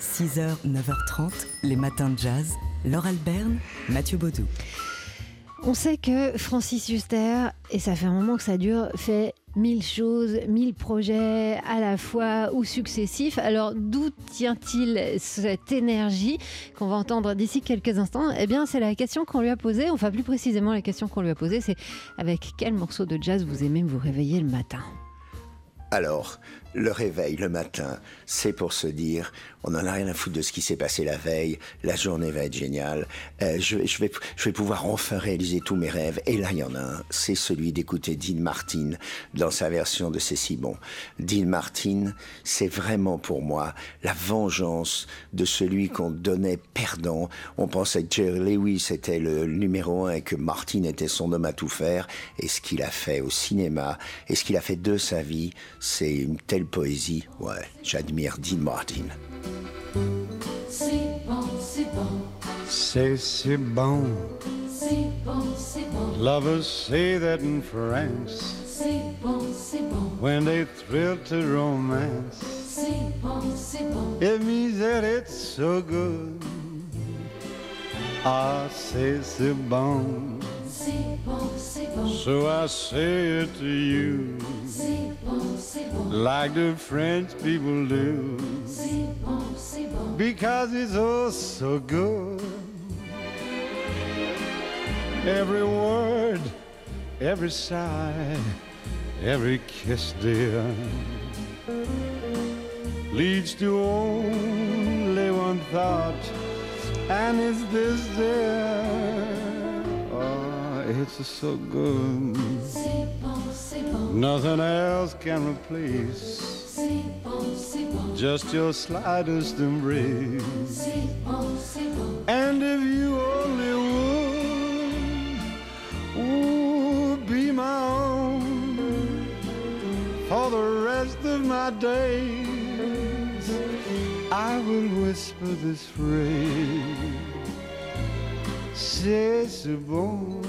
6h, 9h30, les matins de jazz. Laure Alberne, Mathieu Baudou. On sait que Francis Huster, et ça fait un moment que ça dure, fait mille choses, mille projets à la fois ou successifs. Alors d'où tient-il cette énergie qu'on va entendre d'ici quelques instants? Eh bien c'est la question qu'on lui a posée, enfin plus précisément la question qu'on lui a posée, c'est avec quel morceau de jazz vous aimez vous réveiller le matin? Alors, le réveil le matin, c'est pour se dire, on n'en a rien à foutre de ce qui s'est passé la veille, la journée va être géniale, euh, je, vais, je vais pouvoir enfin réaliser tous mes rêves. Et là, il y en a un, c'est celui d'écouter Dean Martin dans sa version de C'est si bon. Dean Martin, c'est vraiment pour moi la vengeance de celui qu'on donnait perdant. On pensait que Jerry Lewis était le numéro un et que Martin était son homme à tout faire. Et ce qu'il a fait au cinéma, et ce qu'il a fait de sa vie, c'est une telle poésie. Ouais, j'admire Dean Martin. C'est bon, c'est bon. C'est si bon. C'est bon, c'est bon. Lovers say that in France C'est bon, c'est bon. when they thrill to romance. C'est bon, c'est bon. It means that it's so good. Ah, c'est si bon. C'est bon, c'est So I say it to you like the French people do. Because it's all so good. Every word, every sigh, every kiss, dear, leads to only one thought, and it's this, dear. It's so good. Nothing else can replace just your slightest embrace. And if you only would, would be my own for the rest of my days, I will whisper this phrase. C'est si bon,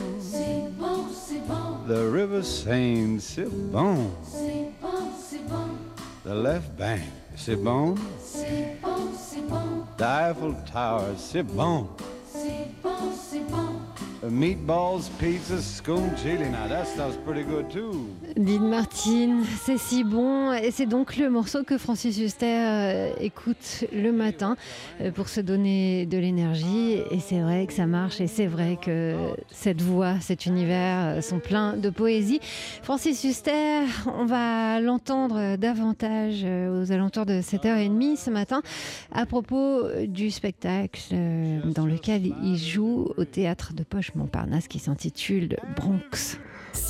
the river Seine, c'est bon, C'est bon, c'est bon. the left bank, c'est bon, C'est bon, c'est bon. the Eiffel Tower, c'est bon. C'est bon, c'est bon. Meatballs, pizza, scone chili. Now that stuff's pretty good too. Dean Martin, c'est si bon et c'est donc le morceau que Francis Huster euh, écoute le matin euh, pour se donner de l'énergie et c'est vrai que ça marche et c'est vrai que cette voix, cet univers euh, sont pleins de poésie. Francis Huster, on va l'entendre davantage aux alentours de 7h30 ce matin à propos du spectacle dans lequel il joue au théâtre de Poche Montparnasse qui s'intitule Bronx.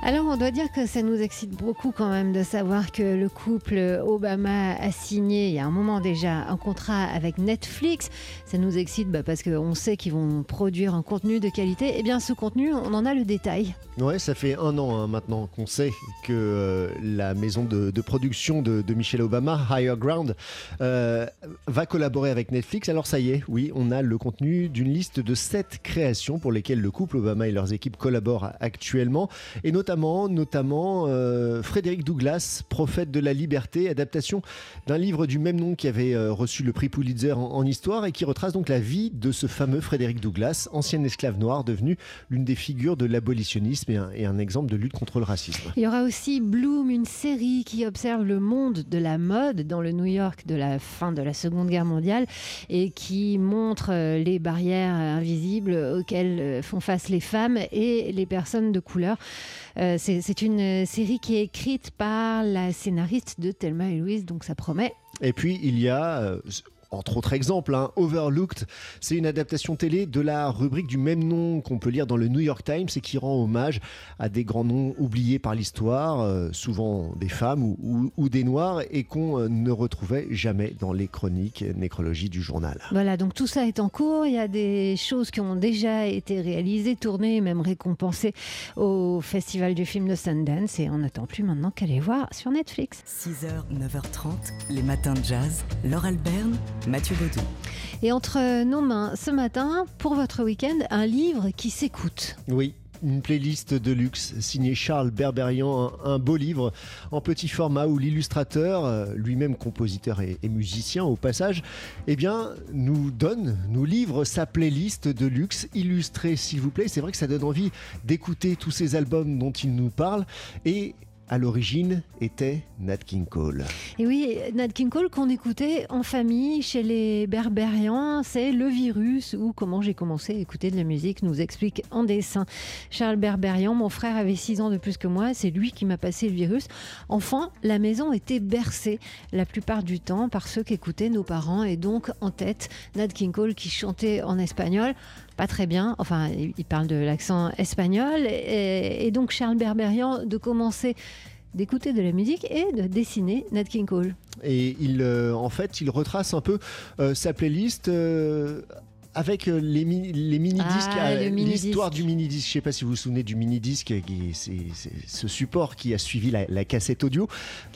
Alors, on doit dire que ça nous excite beaucoup quand même de savoir que le couple Obama a signé il y a un moment déjà un contrat avec Netflix. Ça nous excite bah, parce qu'on sait qu'ils vont produire un contenu de qualité. Eh bien, ce contenu, on en a le détail. Ouais, ça fait un an hein, maintenant qu'on sait que euh, la maison de, production de, de Michelle Obama, Higher Ground, euh, va collaborer avec Netflix. Alors ça y est, oui, on a le contenu d'une liste de sept créations pour lesquelles le couple Obama et leurs équipes collaborent actuellement, et notamment euh, Frédéric Douglas, prophète de la liberté, adaptation d'un livre du même nom qui avait euh, reçu le prix Pulitzer en, histoire et qui retrace donc la vie de ce fameux Frédéric Douglas, ancien esclave noir devenu l'une des figures de l'abolitionnisme et un, exemple de lutte contre le racisme. Il y aura aussi Bloom, une série qui observe le monde de la mode dans le New York de la fin de la Seconde Guerre mondiale et qui montre euh, les barrières invisibles auxquelles font face les femmes et les personnes de couleur. Euh, C'est une euh, série qui est écrite par la scénariste de Thelma et Louise, donc ça promet. Et puis il y a, euh, entre autres exemples, hein, Overlooked, c'est une adaptation télé de la rubrique du même nom qu'on peut lire dans le New York Times et qui rend hommage à des grands noms oubliés par l'histoire, euh, souvent des femmes ou, ou- ou des noirs, et qu'on euh, ne retrouvait jamais dans les chroniques nécrologie du journal. Voilà, donc tout ça est en cours. Il y a des choses qui ont déjà été réalisées, tournées, même récompensées au Festival du film de Sundance. Et on n'attend plus maintenant qu'à les voir sur Netflix. 6h, 9h30, les matins de jazz. Laure Alberne, Mathieu Baudou. Et entre nos mains, ce matin, pour votre week-end, un livre qui s'écoute. Oui. une playlist de luxe signée Charles Berberian, un, un beau livre en petit format où l'illustrateur, euh, lui-même compositeur et, et musicien au passage, eh bien, nous donne, nous livre sa playlist de luxe illustrée, s'il vous plaît. C'est vrai que ça donne envie d'écouter tous ces albums dont il nous parle et à l'origine était Nat King Cole. Et oui, Nat King Cole qu'on écoutait en famille chez les Berbérians, c'est le virus ou comment j'ai commencé à écouter de la musique, nous explique en dessin Charles Berbérian. Mon frère avait 6 ans de plus que moi, c'est lui qui m'a passé le virus. Enfant, la maison était bercée la plupart du temps par ceux qu'écoutaient nos parents et donc en tête Nat King Cole qui chantait en espagnol pas très bien. Enfin, il parle de l'accent espagnol. Et, donc, Charles Berberian, de commencer d'écouter de la musique et de dessiner Nat King Cole. Et il, euh, en fait, il retrace un peu euh, sa playlist. Avec euh, les, mi- les mini-disques, Ah, euh, l'histoire du mini-disque. Je ne sais pas si vous vous souvenez du mini-disque, c'est ce support qui a suivi la, la cassette audio.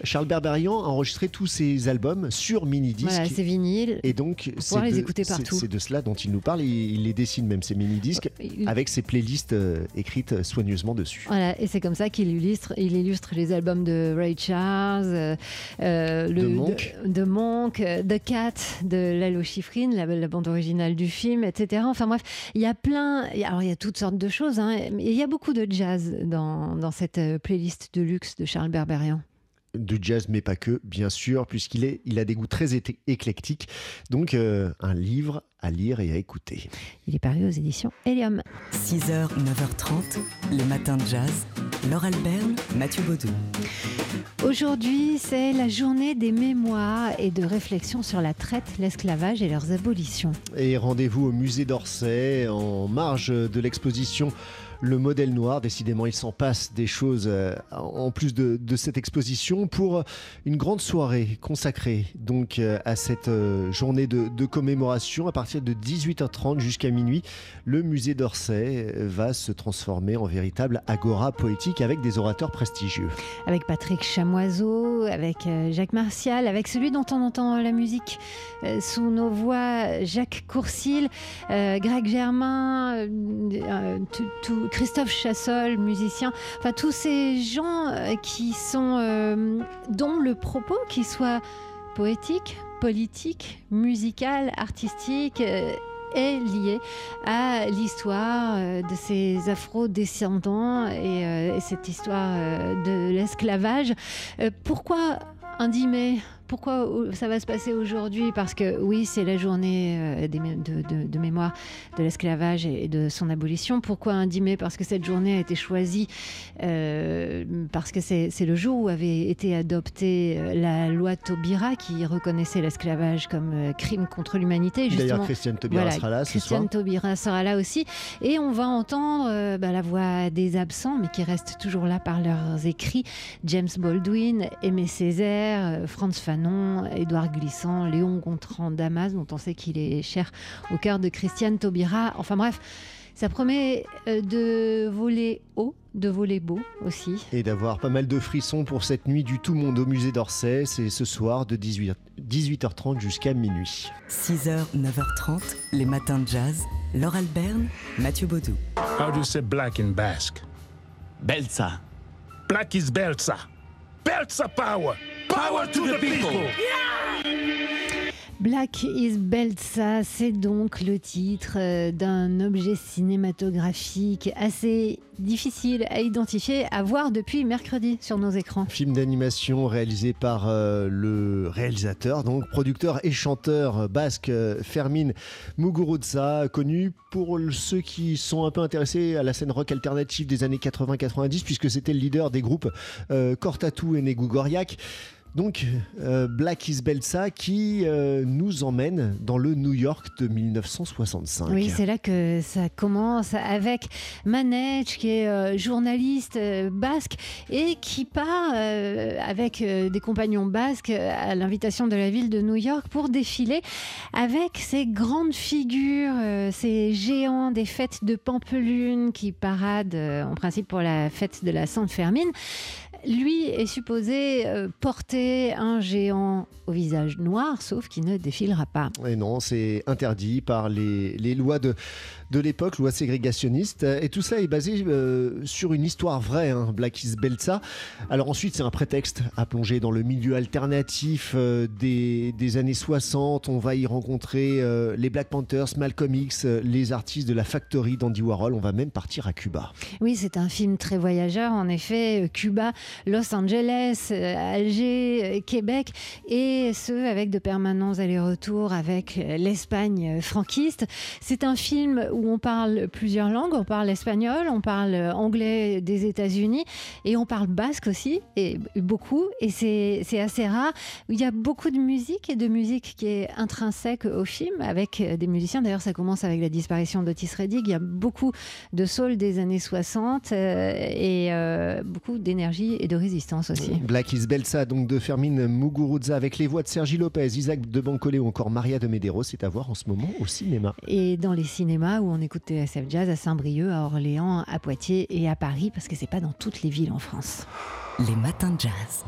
Charles Berberian a enregistré tous ses albums sur mini-disque. Voilà, c'est vinyle. et donc, c'est les de- écouter partout. C'est de cela dont il nous parle. Il, il les dessine même, ces mini-disques, Il- avec ses playlists euh, écrites soigneusement dessus. Voilà, et c'est comme ça qu'il illustre, il illustre les albums de Ray Charles, euh, le, De Monk. de, de Monk, The Cat, de Lalo Schifrin, la, la bande originale du film, etc. Enfin bref, il y a plein, alors il y a toutes sortes de choses, hein, mais il y a beaucoup de jazz dans, dans cette euh, playlist de luxe de Charles Berberian. De jazz, mais pas que, bien sûr, puisqu'il est, il a des goûts très éclectiques. Donc, euh, un livre à lire et à écouter. Il est paru aux éditions Helium. 6h, 9h30, les matins de jazz. Laure Alberne, Mathieu Baudou. Aujourd'hui, c'est la journée des mémoires et de réflexion sur la traite, l'esclavage et leurs abolitions. Et rendez-vous au musée d'Orsay, en marge de l'exposition Le modèle noir. Décidément, il s'en passe des choses euh, en plus de, cette exposition pour une grande soirée consacrée donc euh, à cette euh, journée de, commémoration. À partir de 18h30 jusqu'à minuit, le musée d'Orsay va se transformer en véritable agora poétique avec des orateurs prestigieux. avec Patrick Chamoiseau, avec Jacques Martial, avec celui dont on entend la musique sous nos voix, Jacques Courcil, Greg Germain, tout- Christophe Chassol, musicien, enfin tous ces gens euh, qui sont, euh, dont le propos, qui soit poétique, politique, musical, artistique, euh, est lié à l'histoire de ces afro-descendants et, et cette histoire de l'esclavage. Pourquoi un 10 mai? Pourquoi euh, ça va se passer aujourd'hui? Parce que oui, c'est la journée euh, de, mémoire de l'esclavage et de son abolition. Pourquoi un 10 mai? Parce que cette journée a été choisie euh, parce que c'est le jour où avait été adoptée euh, la loi Taubira qui reconnaissait l'esclavage comme euh, crime contre l'humanité. D'ailleurs. Christiane Taubira Voilà, sera là ce Christiane soir. Taubira sera là aussi. Et on va entendre euh, bah, la voix des absents, mais qui restent toujours là par leurs écrits. James Baldwin, Aimé Césaire, euh, Franz Fanon, Édouard Glissant, Léon Gontran Damas, dont on sait qu'il est cher au cœur de Christiane Taubira. Enfin bref, ça promet euh, de voler haut, de voler beau aussi. Et d'avoir pas mal de frissons pour cette nuit du tout monde au musée d'Orsay. C'est ce soir de 18, 18h30 jusqu'à minuit. 6h, 9h30, les matins de jazz. Laure Alberne, Mathieu Baudou. How do you say black in Basque? Belza. Black is Belza. Belza power. Power to the people. Black is Belza, c'est donc le titre euh, d'un objet cinématographique assez difficile à identifier, à voir depuis mercredi sur nos écrans. Film d'animation réalisé par euh, le réalisateur, donc producteur et chanteur basque euh, Fermin Muguruza, connu pour ceux qui sont un peu intéressés à la scène rock alternative des années 80-90, puisque c'était le leader des groupes Cortatu et Negu Goriak. Donc, euh, Black is Belsa qui euh, nous emmène dans le New York de 1965. Oui, c'est là que ça commence avec Manech, qui est euh, journaliste basque et qui part avec des compagnons basques à l'invitation de la ville de New York pour défiler avec ces grandes figures, ces géants des fêtes de Pampelune qui paradent en principe pour la fête de la Sainte Fermine. Lui est supposé euh, porter un géant au visage noir, sauf qu'il ne défilera pas. Et non, c'est interdit par les, les lois de, de l'époque, lois ségrégationnistes. Et tout ça est basé euh, sur une histoire vraie, hein, Black is Belza. Alors ensuite, c'est un prétexte à plonger dans le milieu alternatif euh, des, des années 60. On va y rencontrer les Black Panthers, Malcolm X, les artistes de la Factory d'Andy Warhol. On va même partir à Cuba. Oui, c'est un film très voyageur, en effet. Cuba, Los Angeles, euh, Alger, euh, Québec, et ce, avec de permanents allers-retours avec euh, l'Espagne franquiste. C'est un film où on parle plusieurs langues. On parle espagnol, on parle anglais des États-Unis, et on parle basque aussi, et beaucoup. Et c'est assez rare. Il y a beaucoup de musique, et de musique qui est intrinsèque au film, avec des musiciens. D'ailleurs, ça commence avec la disparition d'Otis Redding. Il y a beaucoup de soul des années 60 euh, et beaucoup d'énergie et de résistance aussi. Black is Belsa, donc de Fermine Muguruza, avec les voix de Sergi Lopez, Isaac de Bancolé ou encore Maria de Medeiros, c'est à voir en ce moment au cinéma. Et dans les cinémas où on écoute TSF Jazz à Saint-Brieuc, à Orléans, à Poitiers et à Paris, parce que c'est pas dans toutes les villes en France. Les matins de jazz.